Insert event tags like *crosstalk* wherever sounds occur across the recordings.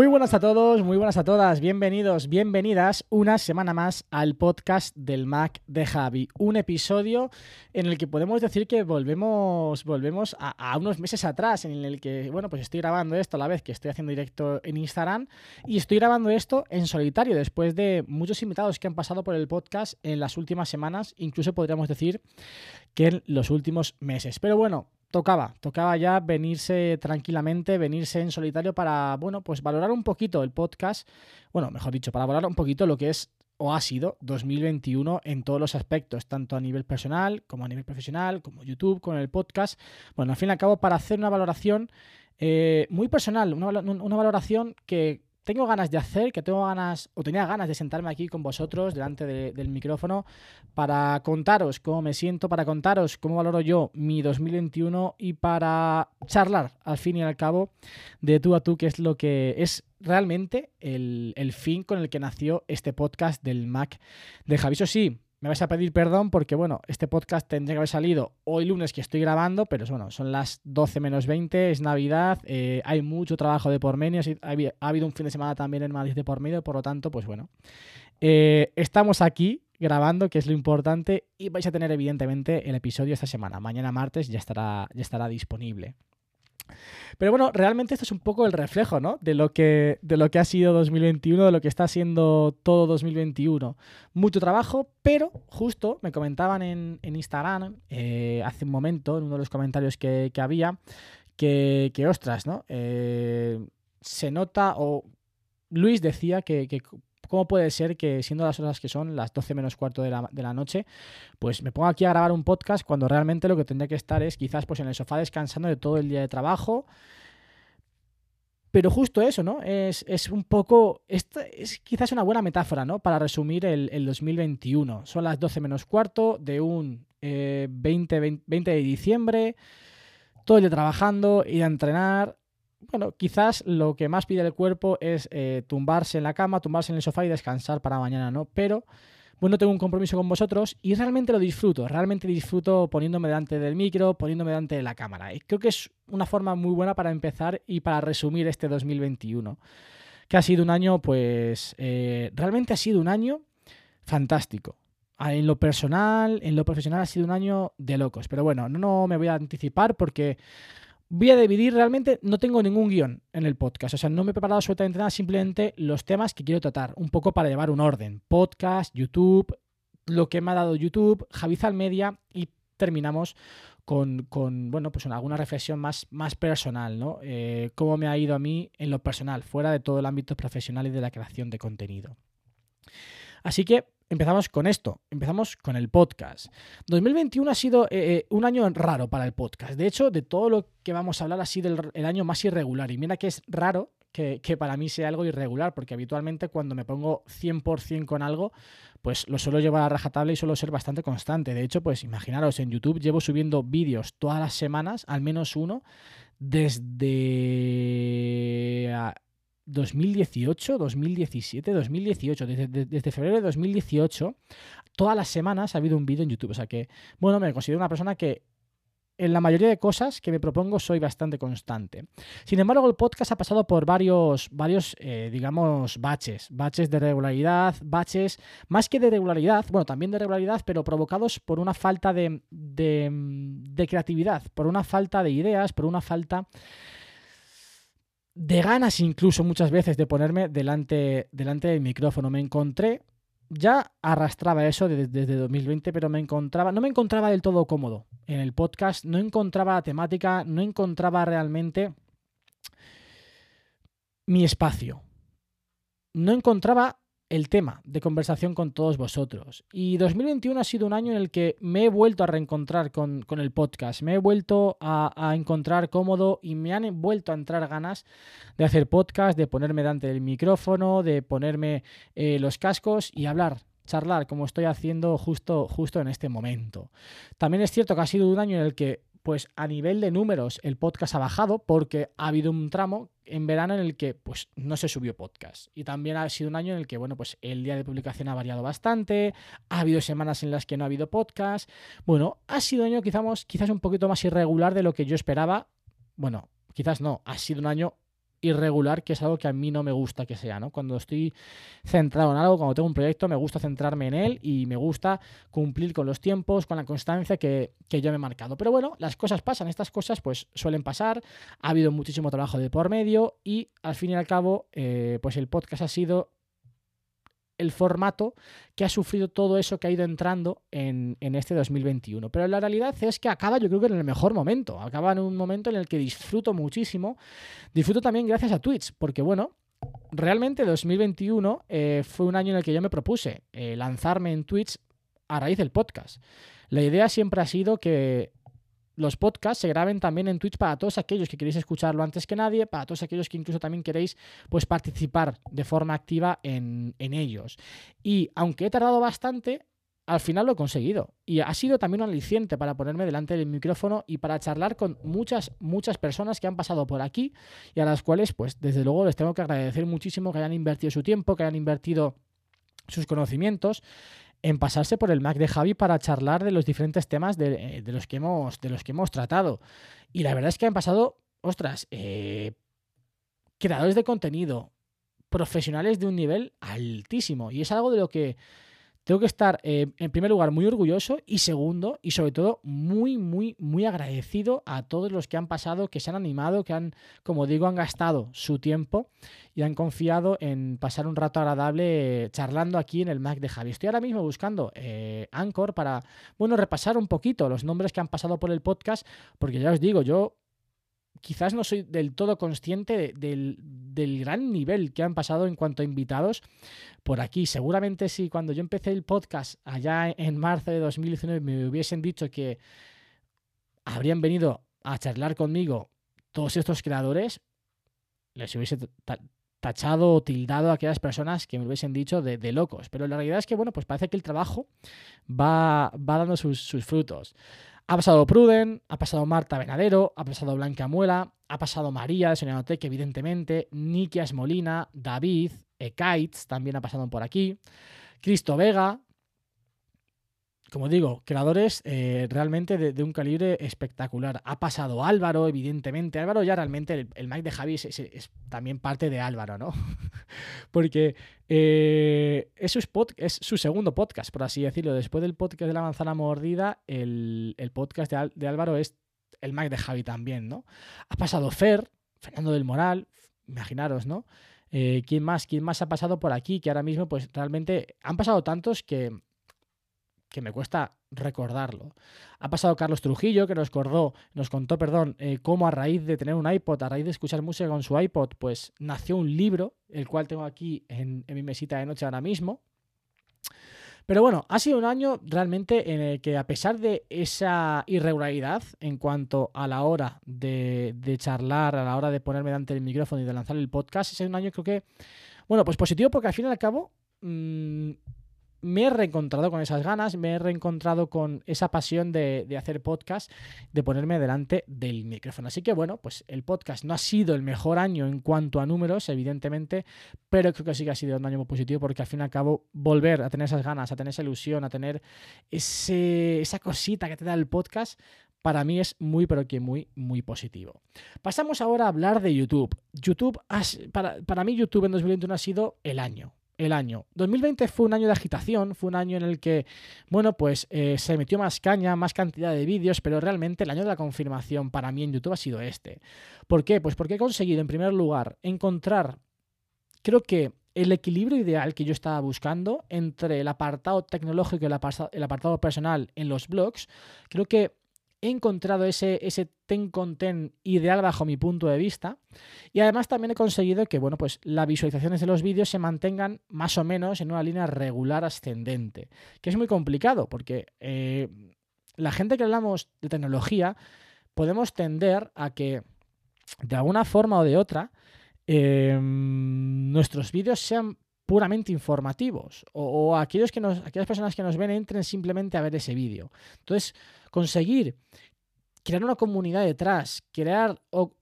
Muy buenas a todos, muy buenas a todas, bienvenidos, bienvenidas una semana más al podcast del Mac de Javi, un episodio en el que podemos decir que volvemos, volvemos a, unos meses atrás, en el que, bueno, pues estoy grabando esto a la vez que estoy haciendo directo en Instagram y estoy grabando esto en solitario después de muchos invitados que han pasado por el podcast en las últimas semanas, incluso podríamos decir que en los últimos meses. Pero bueno, tocaba, tocaba ya venirse tranquilamente, venirse en solitario para, bueno, pues valorar un poquito el podcast, bueno, mejor dicho, para valorar un poquito lo que es o ha sido 2021 en todos los aspectos, tanto a nivel personal como a nivel profesional, como YouTube, con el podcast. Bueno, al fin y al cabo, para hacer una valoración eh, muy personal, una, una valoración que tengo ganas de hacer, que tengo ganas, o tenía ganas de sentarme aquí con vosotros delante de- del micrófono para contaros cómo me siento, para contaros cómo valoro yo mi 2021 y para charlar al fin y al cabo de tú a tú, que es lo que es realmente el, el fin con el que nació este podcast del Mac de Javi. Eso sí, me vais a pedir perdón porque, bueno, este podcast tendría que haber salido hoy lunes que estoy grabando, pero bueno, son las 12 menos 20, es Navidad, eh, hay mucho trabajo de por medio, ha habido un fin de semana también en Madrid de por medio, por lo tanto, pues bueno, eh, estamos aquí grabando, que es lo importante, y vais a tener evidentemente el episodio esta semana. Mañana martes ya estará, ya estará disponible. Pero bueno, realmente esto es un poco el reflejo, ¿no? De lo que, de lo que ha sido 2021, de lo que está siendo todo 2021. Mucho trabajo, pero justo me comentaban en, en Instagram eh, hace un momento, en uno de los comentarios que, que había, que, ostras, ¿no? Eh, se nota, o Luis decía que cómo puede ser que siendo las horas que son, las 12 menos cuarto de la, de la noche, pues me pongo aquí a grabar un podcast cuando realmente lo que tendría que estar es quizás pues en el sofá descansando de todo el día de trabajo. Pero justo eso, ¿no? Es, es un poco. Es quizás una buena metáfora, ¿no? Para resumir el, el 2021. Son las 12 menos cuarto de un eh, 20, 20, 20 de diciembre. Todo el día trabajando, ir a entrenar. Bueno, quizás lo que más pide el cuerpo es eh, tumbarse en la cama, tumbarse en el sofá y descansar para mañana, ¿no? Pero bueno, tengo un compromiso con vosotros y realmente lo disfruto, realmente disfruto poniéndome delante del micro, poniéndome delante de la cámara. Y creo que es una forma muy buena para empezar y para resumir este 2021, que ha sido un año, pues, eh, realmente ha sido un año fantástico. Ah, En lo personal, en lo profesional ha sido un año de locos. Pero bueno, no, no me voy a anticipar porque voy a dividir realmente, no tengo ningún guion en el podcast, o sea, no me he preparado absolutamente nada, simplemente los temas que quiero tratar, un poco para llevar un orden, podcast, YouTube, lo que me ha dado YouTube, Javizal Media y terminamos con, con, bueno, pues una- alguna reflexión más, más personal, ¿no? Eh, cómo me ha ido a mí en lo personal, fuera de todo el ámbito profesional y de la creación de contenido. Así que empezamos con esto, empezamos con el podcast. 2021 ha sido eh, eh, un año raro para el podcast. De hecho, de todo lo que vamos a hablar ha sido el, año más irregular. Y mira que es raro que, que para mí sea algo irregular, porque habitualmente cuando me pongo 100% con algo, pues lo suelo llevar a rajatabla y suelo ser bastante constante. De hecho, pues imaginaros, en YouTube llevo subiendo vídeos todas las semanas, al menos uno, desde... ah, 2018, 2017, 2018, desde, de- desde febrero de 2018, todas las semanas ha habido un vídeo en YouTube. O sea que, bueno, me considero una persona que en la mayoría de cosas que me propongo soy bastante constante. Sin embargo, el podcast ha pasado por varios, varios eh, digamos, baches. Baches de regularidad, baches, más que de regularidad, bueno, también de regularidad, pero provocados por una falta de, de, de creatividad, por una falta de ideas, por una falta de ganas incluso muchas veces de ponerme delante, delante del micrófono. Me encontré, ya arrastraba eso desde, desde 2020, pero me encontraba, no me encontraba del todo cómodo en el podcast, no encontraba la temática, no encontraba realmente mi espacio. no encontraba el tema de conversación con todos vosotros. Y 2021 ha sido un año en el que me he vuelto a reencontrar con, con el podcast, me he vuelto a, a, encontrar cómodo y me han vuelto a entrar ganas de hacer podcast, de ponerme delante del micrófono, de ponerme eh, los cascos y hablar charlar como estoy haciendo justo, justo en este momento. También es cierto que ha sido un año en el que pues a nivel de números el podcast ha bajado porque ha habido un tramo en verano en el que pues no se subió podcast. Y también ha sido un año en el que bueno pues el día de publicación ha variado bastante ha habido semanas en las que no ha habido podcast. Bueno ha sido un año quizás quizás un poquito más irregular de lo que yo esperaba. Bueno quizás no ha sido un año irregular, que es algo que a mí no me gusta que sea, ¿no? Cuando estoy centrado en algo, cuando tengo un proyecto, me gusta centrarme en él y me gusta cumplir con los tiempos, con la constancia que, que yo me he marcado. Pero bueno, las cosas pasan, estas cosas pues suelen pasar, ha habido muchísimo trabajo de por medio y al fin y al cabo, eh, pues el podcast ha sido el formato que ha sufrido todo eso que ha ido entrando en, en, este 2021. Pero la realidad es que acaba yo creo que en el mejor momento, acaba en un momento en el que disfruto muchísimo, disfruto también gracias a Twitch, porque bueno, realmente 2021 eh, fue un año en el que yo me propuse eh, lanzarme en Twitch a raíz del podcast. La idea siempre ha sido que los podcasts se graben también en Twitch para todos aquellos que queréis escucharlo antes que nadie, para todos aquellos que incluso también queréis pues, participar de forma activa en, en ellos. Y aunque he tardado bastante, al final lo he conseguido. Y ha sido también un aliciente para ponerme delante del micrófono y para charlar con muchas, muchas personas que han pasado por aquí y a las cuales, pues, desde luego les tengo que agradecer muchísimo que hayan invertido su tiempo, que hayan invertido sus conocimientos en pasarse por el Mac de Javi para charlar de los diferentes temas de, de, los, que hemos, de los que hemos tratado. Y la verdad es que han pasado, ostras, eh, creadores de contenido, profesionales de un nivel altísimo. Y es algo de lo que tengo que estar, eh, en primer lugar, muy orgulloso y segundo, y sobre todo, muy, muy, muy agradecido a todos los que han pasado, que se han animado, que han, como digo, han gastado su tiempo y han confiado en pasar un rato agradable eh, charlando aquí en el Mac de Javi. Estoy ahora mismo buscando eh, Anchor para, bueno, repasar un poquito los nombres que han pasado por el podcast, porque ya os digo, yo quizás no soy del todo consciente de, del, del, gran nivel que han pasado en cuanto a invitados por aquí. Seguramente si cuando yo empecé el podcast allá en marzo de 2019 me hubiesen dicho que habrían venido a charlar conmigo todos estos creadores, les hubiese tachado o tildado a aquellas personas que me hubiesen dicho de, de, locos. Pero la realidad es que, bueno, pues parece que el trabajo va, va dando sus, sus frutos. Ha pasado Pruden, ha pasado Marta Venadero, ha pasado Blanca Muela, ha pasado María de Soñanotec, evidentemente, Nikias Molina, David, Ekaitz también ha pasado por aquí, Cristo Vega. Como digo, creadores eh, realmente de, un calibre espectacular. Ha pasado Álvaro, evidentemente. Álvaro ya realmente, el, el Mike de Javi es, también parte de Álvaro, ¿no? *laughs* Porque eh, es, su spot, es su segundo podcast, por así decirlo. Después del podcast de la manzana mordida, el, podcast de, de, Álvaro es el Mike de Javi también, ¿no? Ha pasado Fer, Fernando del Moral, imaginaros, ¿no? Eh, ¿Quién más? ¿Quién más ha pasado por aquí? Que ahora mismo, pues realmente han pasado tantos que que me cuesta recordarlo. Ha pasado Carlos Trujillo, que nos, nos contó perdón, eh, cómo a raíz de tener un iPod, a raíz de escuchar música con su iPod, pues nació un libro, el cual tengo aquí en, mi mesita de noche ahora mismo. Pero bueno, ha sido un año realmente en el que a pesar de esa irregularidad en cuanto a la hora de, charlar, a la hora de ponerme delante del micrófono y de lanzar el podcast, es un año creo que, bueno, pues positivo porque al fin y al cabo mmm, me he reencontrado con esas ganas, me he reencontrado con esa pasión de, de, hacer podcast, de ponerme delante del micrófono. Así que bueno, pues el podcast no ha sido el mejor año en cuanto a números, evidentemente, pero creo que sí que ha sido un año muy positivo porque al fin y al cabo volver a tener esas ganas, a tener esa ilusión, a tener ese, esa cosita que te da el podcast, para mí es muy, pero que muy, muy positivo. Pasamos ahora a hablar de YouTube. YouTube, para, para mí YouTube en 2021 ha sido el año el año. 2020 fue un año de agitación, fue un año en el que, bueno, pues eh, se metió más caña, más cantidad de vídeos, pero realmente el año de la confirmación para mí en YouTube ha sido este. ¿Por qué? Pues porque he conseguido, en primer lugar, encontrar, creo que el equilibrio ideal que yo estaba buscando entre el apartado tecnológico y el apartado, el apartado personal en los blogs, creo que he encontrado ese, ese ten con ten ideal bajo mi punto de vista. Y además también he conseguido que, bueno, pues las visualizaciones de los vídeos se mantengan más o menos en una línea regular ascendente. Que es muy complicado porque eh, la gente que hablamos de tecnología podemos tender a que de alguna forma o de otra eh, nuestros vídeos sean puramente informativos o, aquellos que nos, aquellas personas que nos ven entren simplemente a ver ese vídeo. Entonces, conseguir crear una comunidad detrás, crear o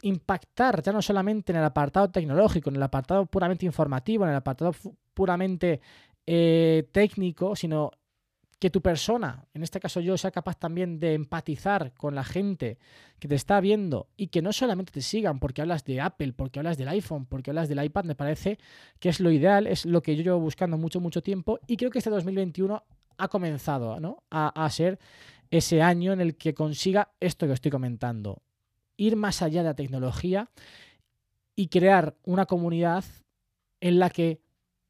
impactar ya no solamente en el apartado tecnológico, en el apartado puramente informativo, en el apartado puramente eh, técnico, sino que tu persona, en este caso yo, sea capaz también de empatizar con la gente que te está viendo y que no solamente te sigan porque hablas de Apple, porque hablas del iPhone, porque hablas del iPad, me parece que es lo ideal, es lo que yo llevo buscando mucho, mucho tiempo y creo que este 2021 ha comenzado ¿no? a, a ser ese año en el que consiga esto que estoy comentando, ir más allá de la tecnología y crear una comunidad en la que,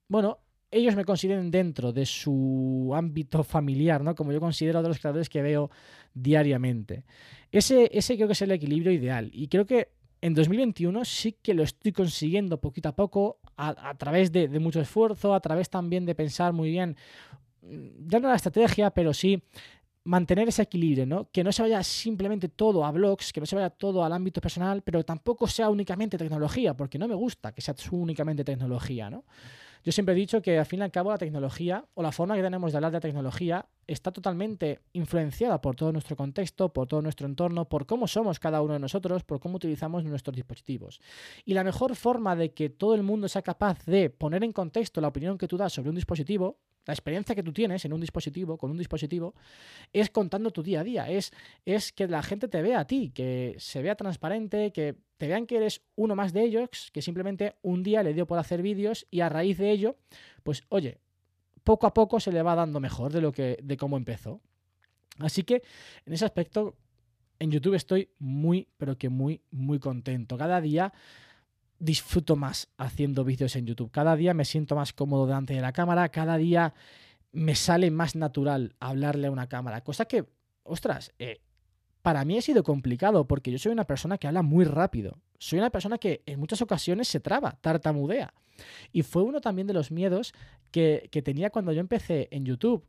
bueno, ellos me consideren dentro de su ámbito familiar, ¿no? Como yo considero de los creadores que veo diariamente. Ese, ese creo que es el equilibrio ideal. Y creo que en 2021 sí que lo estoy consiguiendo poquito a poco, a, a través de, de mucho esfuerzo, a través también de pensar muy bien, mm, ya no la estrategia, pero sí mantener ese equilibrio, ¿no? Que no se vaya simplemente todo a blogs, que no se vaya todo al ámbito personal, pero tampoco sea únicamente tecnología, porque no me gusta que sea únicamente tecnología, ¿no? Yo siempre he dicho que al fin y al cabo la tecnología o la forma que tenemos de hablar de tecnología está totalmente influenciada por todo nuestro contexto, por todo nuestro entorno, por cómo somos cada uno de nosotros, por cómo utilizamos nuestros dispositivos. Y la mejor forma de que todo el mundo sea capaz de poner en contexto la opinión que tú das sobre un dispositivo, la experiencia que tú tienes en un dispositivo, con un dispositivo, es contando tu día a día, es, es que la gente te vea a ti, que se vea transparente, que te vean que eres uno más de ellos, que simplemente un día le dio por hacer vídeos y a raíz de ello, pues oye, poco a poco se le va dando mejor de lo que de cómo empezó. Así que en ese aspecto en YouTube estoy muy pero que muy muy contento. Cada día disfruto más haciendo vídeos en YouTube. Cada día me siento más cómodo delante de la cámara, cada día me sale más natural hablarle a una cámara, cosa que, ostras, eh, para mí ha sido complicado porque yo soy una persona que habla muy rápido. Soy una persona que en muchas ocasiones se traba, tartamudea. Y fue uno también de los miedos que, que tenía cuando yo empecé en YouTube.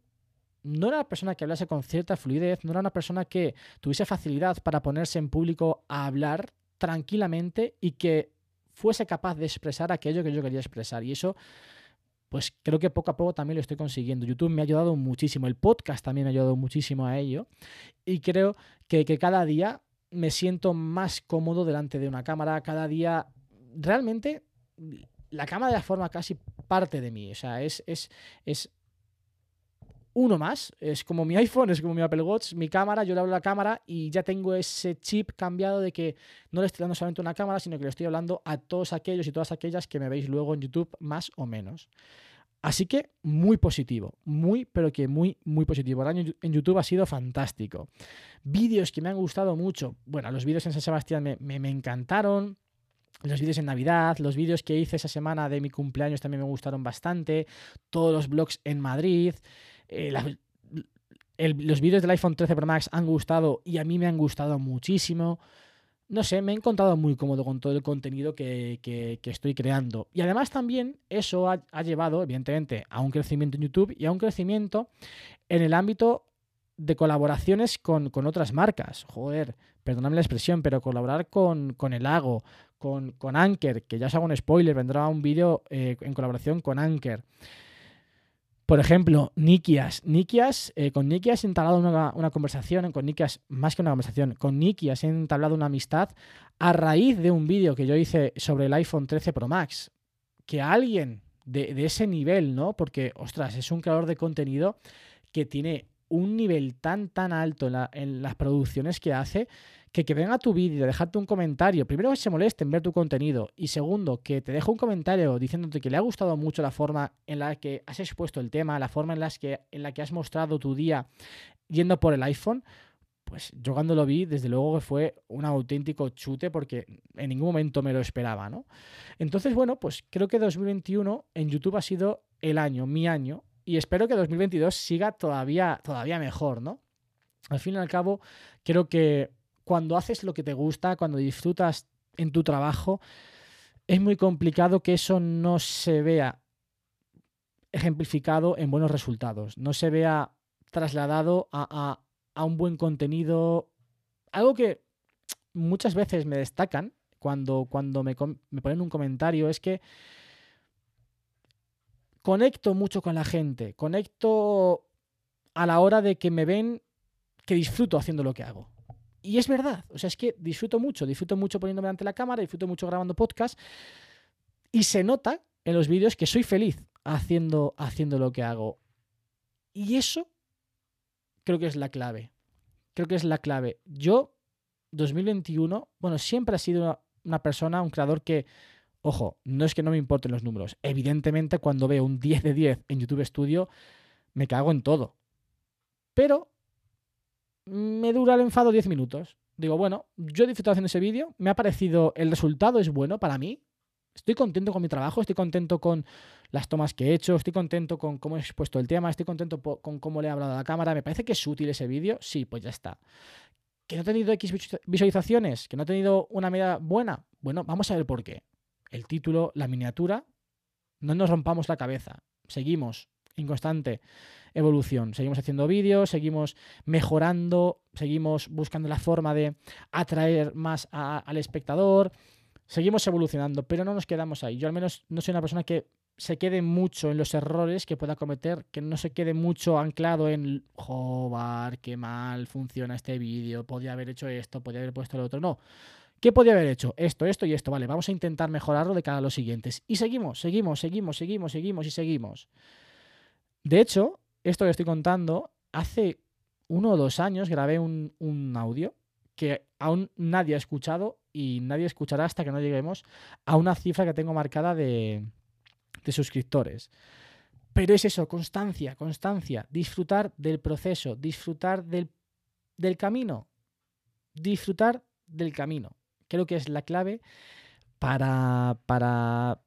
No era una persona que hablase con cierta fluidez, no era una persona que tuviese facilidad para ponerse en público a hablar tranquilamente y que fuese capaz de expresar aquello que yo quería expresar. Y eso, pues creo que poco a poco también lo estoy consiguiendo. YouTube me ha ayudado muchísimo, el podcast también me ha ayudado muchísimo a ello. Y creo que, cada día me siento más cómodo delante de una cámara, cada día realmente la cámara ya forma casi parte de mí. O sea, es, es, es uno más. Es como mi *laughs* iPhone, es como mi Apple Watch, mi cámara, yo le hablo a la cámara y ya tengo ese chip cambiado de que no le estoy dando solamente una cámara, sino que le estoy hablando a todos aquellos y todas aquellas que me veis luego en YouTube, más o menos. Así que muy positivo, muy, pero que muy, muy positivo. El año en YouTube ha sido fantástico. Vídeos que me han gustado mucho. Bueno, los vídeos en San Sebastián me, me, me encantaron. Los vídeos en Navidad, los vídeos que hice esa semana de mi cumpleaños también me gustaron bastante. Todos los blogs en Madrid. Eh, los vídeos del iPhone 13 Pro Max han gustado y a mí me han gustado muchísimo. No sé, me he encontrado muy cómodo con todo el contenido que, que- estoy creando. Y además también eso ha, ha llevado, evidentemente, a un crecimiento en YouTube y a un crecimiento en el ámbito de colaboraciones con, con otras marcas. Joder, perdonadme la expresión, pero colaborar con, con el Lago, con, con Anker, que ya os hago un spoiler, vendrá un vídeo eh, en colaboración con Anker. Por ejemplo, Nikias. Nikias, eh, con Nikias he entablado una, una conversación, con Nikias, más que una conversación, con Nikias he entablado una amistad a raíz de un vídeo que yo hice sobre el iPhone 13 Pro Max. Que alguien de, de ese nivel, ¿no? Porque, ostras, es un creador de contenido que tiene un nivel tan, tan alto en, la- en las producciones que hace, que que venga tu vídeo, dejarte un comentario, primero que se moleste en ver tu contenido y segundo que te deje un comentario diciéndote que le ha gustado mucho la forma en la que has expuesto el tema, la forma en, las que, en la que has mostrado tu día yendo por el iPhone, pues yo cuando lo vi, desde luego que fue un auténtico chute porque en ningún momento me lo esperaba, ¿no? Entonces, bueno, pues creo que 2021 en YouTube ha sido el año, mi año, y espero que 2022 siga todavía, todavía mejor, ¿no? Al fin y al cabo, creo que cuando haces lo que te gusta, cuando disfrutas en tu trabajo, es muy complicado que eso no se vea ejemplificado en buenos resultados, no se vea trasladado a, un buen contenido. Algo que muchas veces me destacan cuando, cuando me ponen un comentario es que conecto mucho con la gente, conecto a la hora de que me ven que disfruto haciendo lo que hago. Y es verdad, o sea, es que disfruto mucho, disfruto mucho poniéndome ante la cámara, disfruto mucho grabando podcast y se nota en los vídeos que soy feliz haciendo, haciendo lo que hago. Y eso creo que es la clave. Creo que es la clave. Yo, 2021, bueno, siempre he sido una, una persona, un creador que, ojo, no es que no me importen los números. Evidentemente, cuando veo un 10 de 10 en YouTube Studio, me cago en todo. Pero me dura el enfado 10 minutos. Digo, bueno, yo he disfrutado haciendo ese vídeo, me ha parecido, el resultado es bueno para mí. Estoy contento con mi trabajo, estoy contento con las tomas que he hecho, estoy contento con cómo he expuesto el tema, estoy contento con cómo le he hablado a la cámara. ¿Me parece que es útil ese vídeo? Sí, pues ya está. ¿Que no ha tenido X visu- visualizaciones? ¿Que no ha tenido una media buena? Bueno, vamos a ver por qué. El título, la miniatura, no nos rompamos la cabeza. Seguimos en constante evolución. Seguimos haciendo vídeos, seguimos mejorando, seguimos buscando la forma de atraer más al espectador, seguimos evolucionando, pero no nos quedamos ahí. Yo al menos no soy una persona que se quede mucho en los errores que pueda cometer, que no se quede mucho anclado en, joder, qué mal funciona este vídeo, podía haber hecho esto, podía haber puesto lo otro. No. ¿Qué podía haber hecho? Esto, esto y esto. Vale, vamos a intentar mejorarlo de cara a los siguientes. Y seguimos, seguimos, seguimos, seguimos, seguimos y seguimos. De hecho, esto que estoy contando, hace uno o dos años grabé un, un audio que aún nadie ha escuchado y nadie escuchará hasta que no lleguemos a una cifra que tengo marcada de, de suscriptores. Pero es eso, constancia, constancia, disfrutar del proceso, disfrutar del, del camino, disfrutar del camino. Creo que es la clave para, para,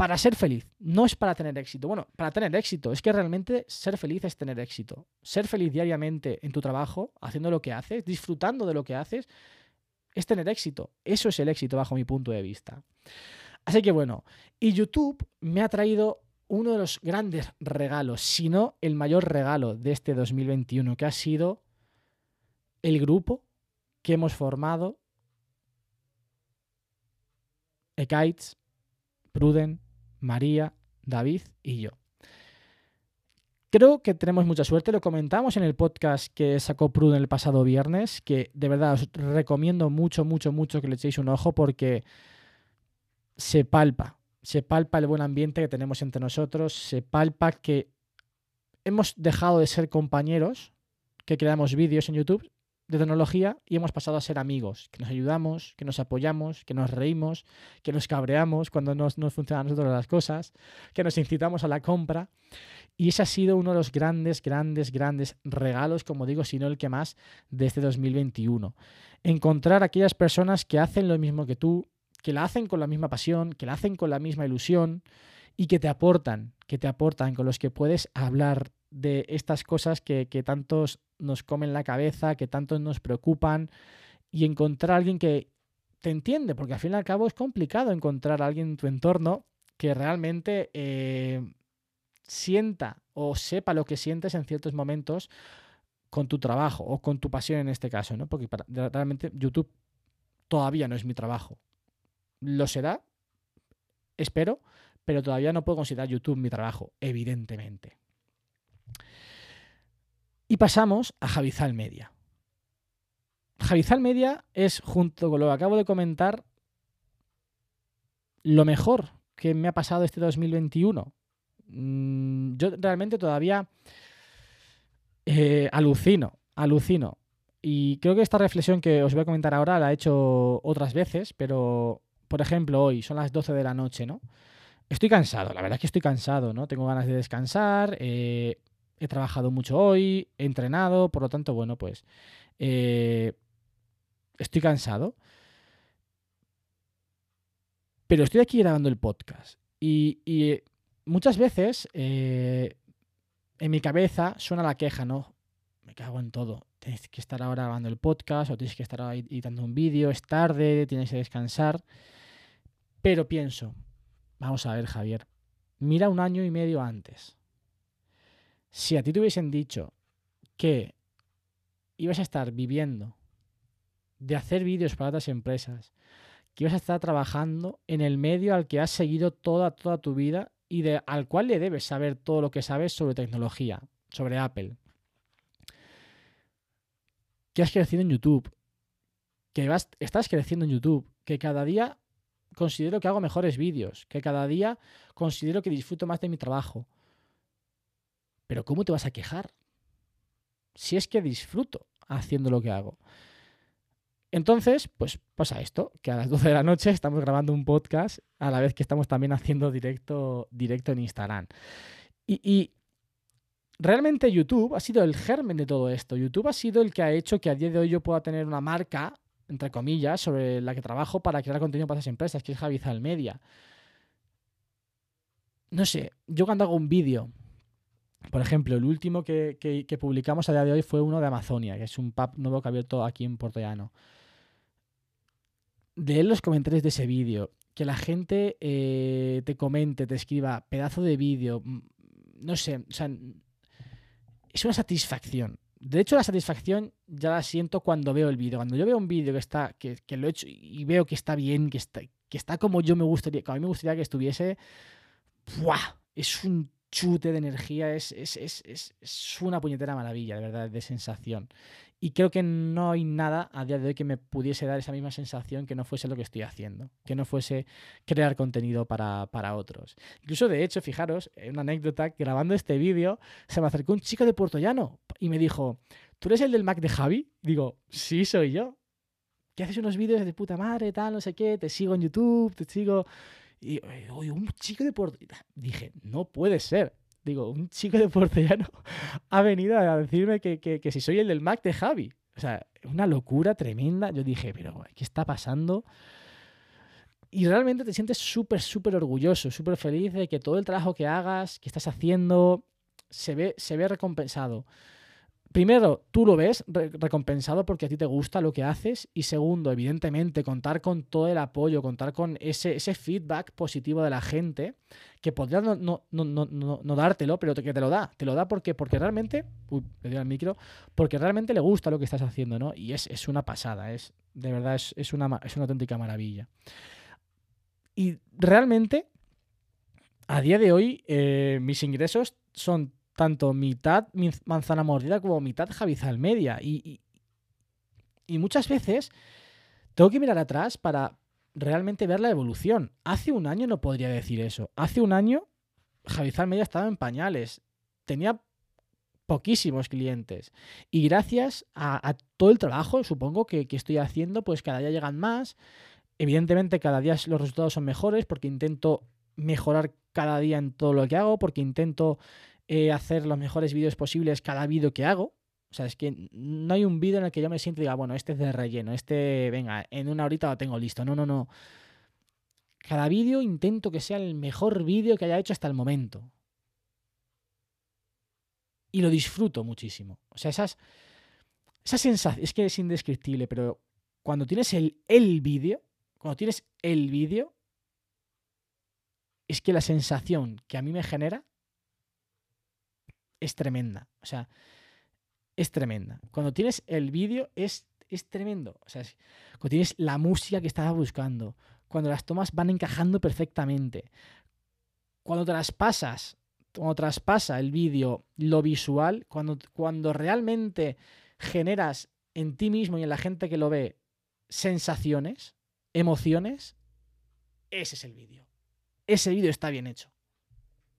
para ser feliz. No es para tener éxito. Bueno, para tener éxito. Es que realmente ser feliz es tener éxito. Ser feliz diariamente en tu trabajo, haciendo lo que haces, disfrutando de lo que haces, es tener éxito. Eso es el éxito bajo mi punto de vista. Así que bueno, y YouTube me ha traído uno de los grandes regalos, si no el mayor regalo de este 2021, que ha sido el grupo que hemos formado Ekaitz, Pruden, María, David y yo. Creo que tenemos mucha suerte, lo comentamos en el podcast que sacó Pruden el pasado viernes, que de verdad os recomiendo mucho, mucho, mucho que le echéis un ojo porque se palpa, se palpa el buen ambiente que tenemos entre nosotros, se palpa que hemos dejado de ser compañeros, que creamos vídeos en YouTube de tecnología y hemos pasado a ser amigos, que nos ayudamos, que nos apoyamos, que nos reímos, que nos cabreamos cuando no nos funcionan a nosotros las cosas, que nos incitamos a la compra. Y ese ha sido uno de los grandes, grandes, grandes regalos, como digo, si no el que más, de este 2021. Encontrar aquellas personas que hacen lo mismo que tú, que la hacen con la misma pasión, que la hacen con la misma ilusión y que te aportan, que te aportan, con los que puedes hablar de estas cosas que, que tantos nos comen la cabeza, que tantos nos preocupan y encontrar a alguien que te entiende, porque al fin y al cabo es complicado encontrar a alguien en tu entorno que realmente eh, sienta o sepa lo que sientes en ciertos momentos con tu trabajo o con tu pasión en este caso, ¿no? Porque realmente YouTube todavía no es mi trabajo. Lo será, espero, pero todavía no puedo considerar YouTube mi trabajo, evidentemente. Y pasamos a Javizal Media. Javizal Media es, junto con lo que acabo de comentar, lo mejor que me ha pasado este 2021. Mm, Yo realmente todavía eh, alucino, alucino. Y creo que esta reflexión que os voy a comentar ahora la he hecho otras veces, pero por ejemplo hoy son las 12 de la noche, ¿no? Estoy cansado, la verdad es que estoy cansado, ¿no? Tengo ganas de descansar, eh, he trabajado mucho hoy, he entrenado, por lo tanto, bueno, pues eh, estoy cansado. Pero estoy aquí grabando el podcast. Y, eh, muchas veces eh, en mi cabeza suena la queja, ¿no? me cago en todo. Tienes que estar ahora grabando el podcast o tienes que estar ahora editando un vídeo, es tarde, tienes que descansar. Pero pienso, vamos a ver, Javier, mira un año y medio antes. Si a ti te hubiesen dicho que ibas a estar viviendo de hacer vídeos para otras empresas, que ibas a estar trabajando en el medio al que has seguido toda, toda tu vida y de, al cual le debes saber todo lo que sabes sobre tecnología, sobre Apple. Que has crecido en YouTube, que vas, estás creciendo en YouTube, que cada día considero que hago mejores vídeos, que cada día considero que disfruto más de mi trabajo. Pero ¿cómo te vas a quejar? Si es que disfruto haciendo lo que hago. Entonces, pues pasa esto, que a las 12 de la noche estamos grabando un podcast a la vez que estamos también haciendo directo, directo en Instagram. Y, realmente YouTube ha sido el germen de todo esto. YouTube ha sido el que ha hecho que a día de hoy yo pueda tener una marca, entre comillas, sobre la que trabajo para crear contenido para esas empresas, que es Javizal Media. No sé, yo cuando hago un vídeo, por ejemplo, el último que, que- publicamos a día de hoy fue uno de Amazonia, que es un pub nuevo que ha abierto aquí en Puerto Llano. Leer los comentarios de ese vídeo, que la gente eh, te comente, te escriba, pedazo de vídeo, mm, no sé, o sea, es una satisfacción. De hecho, la satisfacción ya la siento cuando veo el vídeo. Cuando yo veo un vídeo que está, que, que lo he hecho y veo que está bien, que está, que está como yo me gustaría, como a mí me gustaría que estuviese, ¡buah! Es un chute de energía, es, es, es, es, una puñetera maravilla, de verdad, de sensación. Y creo que no hay nada a día de hoy que me pudiese dar esa misma sensación que no fuese lo que estoy haciendo, que no fuese crear contenido para, para otros. Incluso, de hecho, fijaros, una anécdota, grabando este vídeo, se me acercó un chico de Puerto Llano y me dijo, ¿tú eres el del Mac de Javi? Digo, sí, soy yo. Que haces unos vídeos de puta madre, tal, no sé qué, te sigo en YouTube, te sigo... Y oye, un chico de Puerto Dije, no puede ser. Digo, un chico de Puerto Llano *laughs* ha venido a decirme que, que- que si soy el del Mac de Javi. O sea, una locura tremenda. Yo dije, pero ¿qué está pasando? Y realmente te sientes súper, súper orgulloso, súper feliz de que todo el trabajo que hagas, que estás haciendo, se ve, se ve recompensado. Primero, tú lo ves re- recompensado porque a ti te gusta lo que haces. Y segundo, evidentemente, contar con todo el apoyo, contar con ese, feedback positivo de la gente, que podría no, dártelo, pero que te lo da. Te lo da porque, realmente, uy, le doy al micro, porque realmente le gusta lo que estás haciendo, ¿no? Y es, es una pasada, es, de verdad, es, una, es una auténtica maravilla. Y realmente, a día de hoy, eh, mis ingresos son tanto mitad mi- manzana mordida como mitad Javizal Media. Y, y- y muchas veces tengo que mirar atrás para realmente ver la evolución. Hace un año no podría decir eso. Hace un año Javizal Media estaba en pañales. Tenía poquísimos clientes. Y gracias a, a todo el trabajo, supongo, que, que estoy haciendo, pues cada día llegan más. Evidentemente cada día los resultados son mejores porque intento mejorar cada día en todo lo que hago, porque intento eh, hacer los mejores vídeos posibles cada vídeo que hago. O sea, es que no hay un vídeo en el que yo me siento y diga, bueno, este es de relleno, este, venga, en una horita lo tengo listo. No, no, no. Cada vídeo intento que sea el mejor vídeo que haya hecho hasta el momento. Y lo disfruto muchísimo. O sea, esas, esa sensación, es que es indescriptible, pero cuando tienes el, el vídeo, cuando tienes el vídeo, es que la sensación que a mí me genera es tremenda. O sea, es tremenda. Cuando tienes el vídeo es, es tremendo. O sea, cuando tienes la música que estabas buscando, cuando las tomas van encajando perfectamente, cuando traspasas, cuando traspasa el vídeo lo visual, cuando, cuando realmente generas en ti mismo y en la gente que lo ve sensaciones, emociones, ese es el vídeo. Ese vídeo está bien hecho.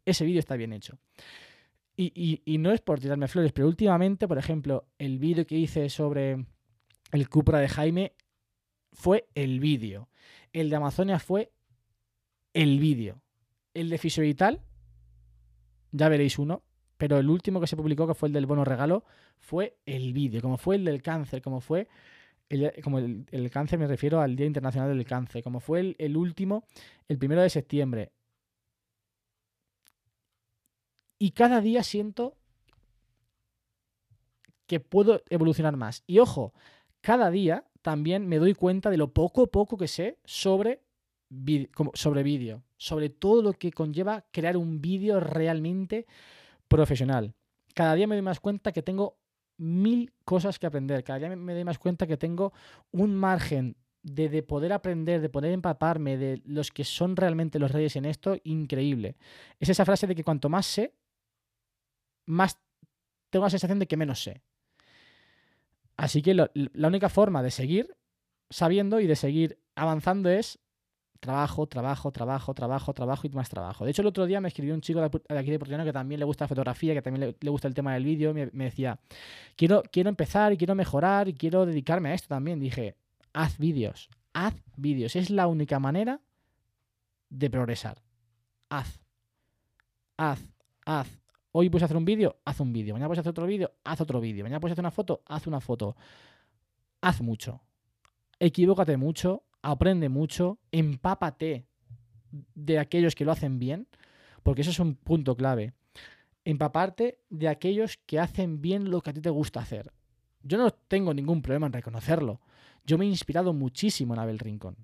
Ese vídeo está bien hecho. Y, no es por tirarme flores, pero últimamente, por ejemplo, el vídeo que hice sobre el Cupra de Jaime fue el vídeo. El de Amazonia fue el vídeo. El de Fisiovital, ya veréis uno, pero el último que se publicó, que fue el del bono regalo, fue el vídeo. Como fue el del cáncer, como fue el, como el, cáncer, me refiero al Día Internacional del Cáncer, como fue el último, el primero de septiembre. Y cada día siento que puedo evolucionar más. Y ojo, cada día también me doy cuenta de lo poco poco que sé sobre sobre vídeo, sobre todo lo que conlleva crear un vídeo realmente profesional. Cada día me doy más cuenta que tengo mil cosas que aprender. Cada día me doy más cuenta que tengo un margen de, de poder aprender, de poder empaparme de los que son realmente los reyes en esto, increíble. Es esa frase de que cuanto más sé, más tengo la sensación de que menos sé. Así que la única forma de seguir sabiendo y de seguir avanzando es trabajo, trabajo, trabajo, trabajo, trabajo y más trabajo. De hecho, el otro día me escribió un chico de aquí de Portugal que también le gusta la fotografía, que también le, le gusta el tema del vídeo. Me, me decía, quiero, quiero empezar y quiero mejorar y quiero dedicarme a esto también. Dije, haz vídeos, haz vídeos. Es la única manera de progresar. Haz, haz, haz. Hoy puedes hacer un vídeo, haz un vídeo. Mañana puedes hacer otro vídeo, haz otro vídeo. Mañana puedes hacer una foto, haz una foto. Haz mucho. Equivócate mucho, aprende mucho, empápate de aquellos que lo hacen bien, porque eso es un punto clave. Empaparte de aquellos que hacen bien lo que a ti te gusta hacer. Yo no tengo ningún problema en reconocerlo. Yo me he inspirado muchísimo en Abel Rincón.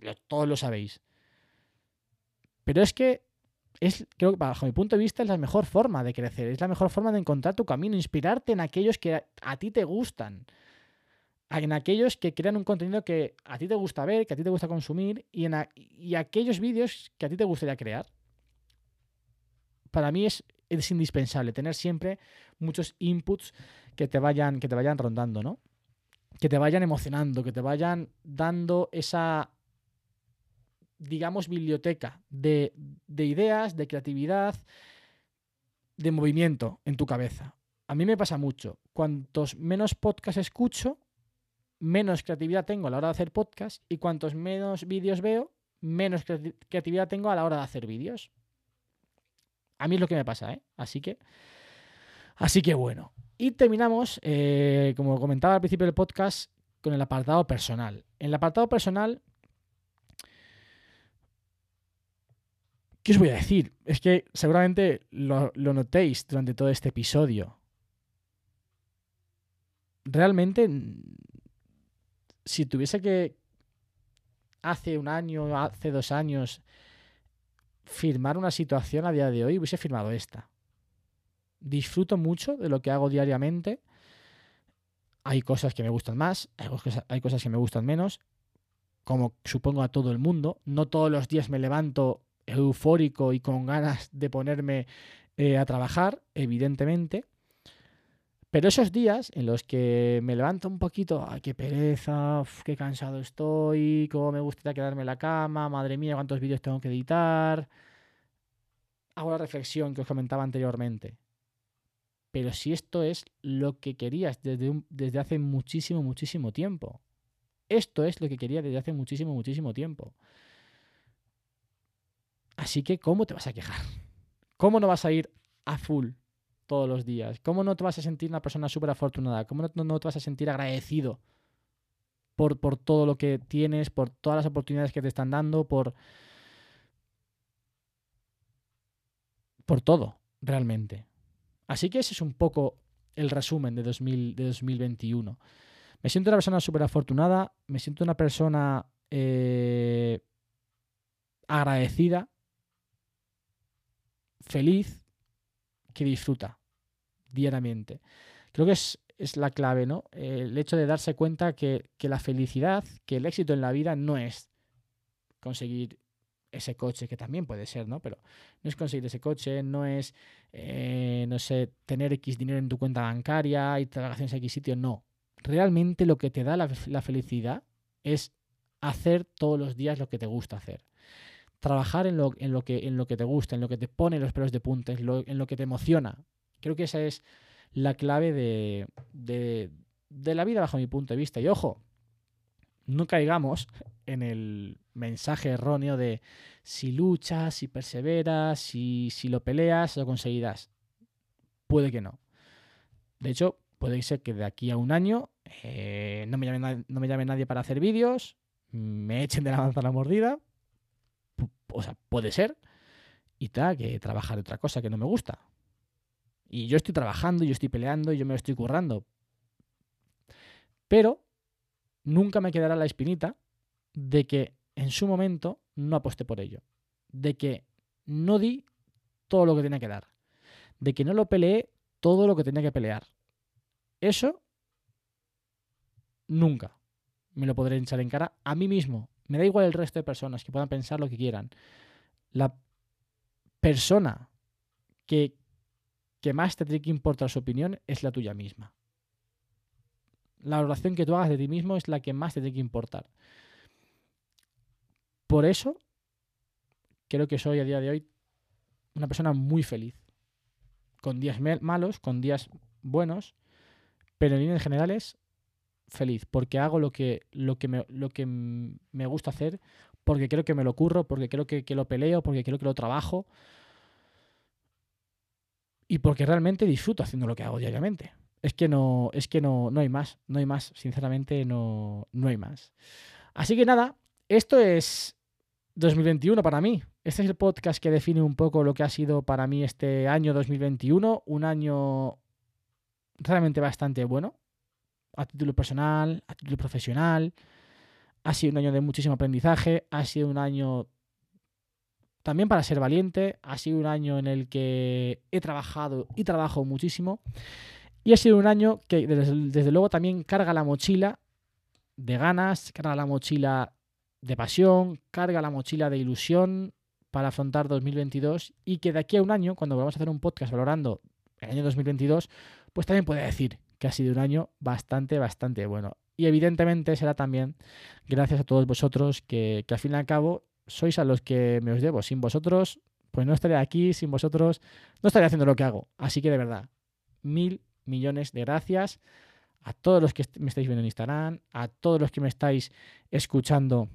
Y todos lo sabéis. Pero es que es, creo que bajo mi punto de vista es la mejor forma de crecer, es la mejor forma de encontrar tu camino, inspirarte en aquellos que a, ti te gustan, en aquellos que crean un contenido que a ti te gusta ver, que a ti te gusta consumir y, en a- y aquellos vídeos que a ti te gustaría crear. Para mí es, es indispensable tener siempre muchos inputs que te vayan, que te vayan rondando, ¿no? Que te vayan emocionando, que te vayan dando esa, digamos, biblioteca de, de ideas, de creatividad, de movimiento en tu cabeza. A mí me pasa mucho. Cuantos menos podcast escucho, menos creatividad tengo a la hora de hacer podcast y cuantos menos vídeos veo, menos creati- creatividad tengo a la hora de hacer vídeos. A mí es lo que me pasa, ¿eh? Así que, así que bueno. Y terminamos, eh, como comentaba al principio del podcast, con el apartado personal. En el apartado personal, ¿qué os voy a decir? Es que seguramente lo, notéis durante todo este episodio. Realmente, si tuviese que hace un año, hace dos años, firmar una situación a día de hoy, hubiese firmado esta. Disfruto mucho de lo que hago diariamente. Hay cosas que me gustan más, hay cosas que me gustan menos, como supongo a todo el mundo. No todos los días me levanto eufórico y con ganas de ponerme eh, a trabajar, evidentemente. Pero esos días en los que me levanto un poquito, ay, qué pereza, qué cansado estoy, cómo me gustaría quedarme en la cama, madre mía, cuántos vídeos tengo que editar. Hago la reflexión que os comentaba anteriormente. Pero si esto es lo que querías desde, desde hace muchísimo, muchísimo tiempo. Esto es lo que quería desde hace muchísimo, muchísimo tiempo. Así que, ¿cómo te vas a quejar? ¿Cómo no vas a ir a full todos los días? ¿Cómo no te vas a sentir una persona súper afortunada? ¿Cómo no, no te vas a sentir agradecido por, por todo lo que tienes, por todas las oportunidades que te están dando, por, por todo, realmente? Así que ese es un poco el resumen de, 2000, de 2021. Me siento una persona súper afortunada, me siento una persona eh, agradecida, feliz, que disfruta diariamente. Creo que es, es la clave, ¿no? El hecho de darse cuenta que, que la felicidad, que el éxito en la vida no es conseguir ese coche, que también puede ser, ¿no? Pero no es conseguir ese coche, no es, eh, no sé, tener X dinero en tu cuenta bancaria, de vacaciones a X sitio, no. Realmente lo que te da la, la felicidad es hacer todos los días lo que te gusta hacer. Trabajar en lo, en lo, que, en lo que te gusta, en lo que te pone los pelos de punta, en lo, en lo que te emociona. Creo que esa es la clave de, de, la vida bajo mi punto de vista. Y ojo, no caigamos en el mensaje erróneo de si luchas, si perseveras, si, si lo peleas, lo conseguirás. Puede que no. De hecho, puede ser que de aquí a un año eh, no, me llame no me llame nadie para hacer vídeos, me echen de la manzana mordida. O sea, puede ser. Y tal, que trabajar otra cosa que no me gusta. Y yo estoy trabajando, yo estoy peleando, yo me lo estoy currando. Pero nunca me quedará la espinita de que en su momento no aposté por ello. De que no di todo lo que tenía que dar. De que no lo peleé todo lo que tenía que pelear. Eso nunca me lo podré echar en cara a mí mismo. Me da igual el resto de personas que puedan pensar lo que quieran. La persona que, que más te tiene que importar su opinión es la tuya misma. La valoración que tú hagas de ti mismo es la que más te tiene que importar. Por eso, creo que soy a día de hoy una persona muy feliz. Con días malos, con días buenos, pero en líneas generales, feliz. Porque hago lo que, lo que, me, lo que me gusta hacer, porque creo que me lo curro, porque creo que, que lo peleo, porque creo que lo trabajo. Y porque realmente disfruto haciendo lo que hago diariamente. Es que no, es que no, no hay más, no hay más, sinceramente no, no hay más. Así que nada, esto es 2021 para mí. Este es el podcast que define un poco lo que ha sido para mí este año 2021, un año realmente bastante bueno, a título personal, a título profesional. Ha sido un año de muchísimo aprendizaje, ha sido un año también para ser valiente, ha sido un año en el que he trabajado y trabajo muchísimo. Y ha sido un año que desde, luego también carga la mochila de ganas, carga la mochila de pasión, carga la mochila de ilusión para afrontar 2022 y que de aquí a un año, cuando vamos a hacer un podcast valorando el año 2022, pues también puede decir que ha sido un año bastante, bastante bueno. Y evidentemente será también gracias a todos vosotros que, que al fin y al cabo sois a los que me os debo. Sin vosotros, pues no estaría aquí, sin vosotros no estaría haciendo lo que hago. Así que de verdad, mil millones de gracias a todos los que me estáis viendo en Instagram, a todos los que me estáis escuchando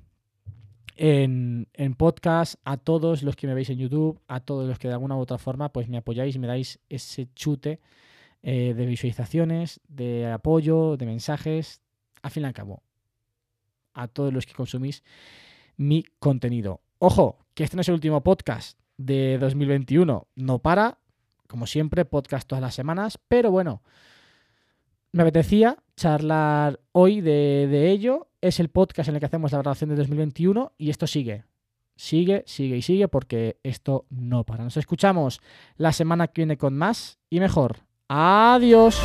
en, en podcast, a todos los que me veis en YouTube, a todos los que de alguna u otra forma pues me apoyáis y me dais ese chute eh, de visualizaciones, de apoyo, de mensajes, al fin y al cabo, a todos los que consumís mi contenido. Ojo, que este no es el último podcast de 2021, no para, como siempre, podcast todas las semanas, pero bueno, me apetecía charlar hoy de, de ello. Es el podcast en el que hacemos la grabación de 2021 y esto sigue. Sigue, sigue y sigue porque esto no para. Nos escuchamos la semana que viene con más y mejor. Adiós.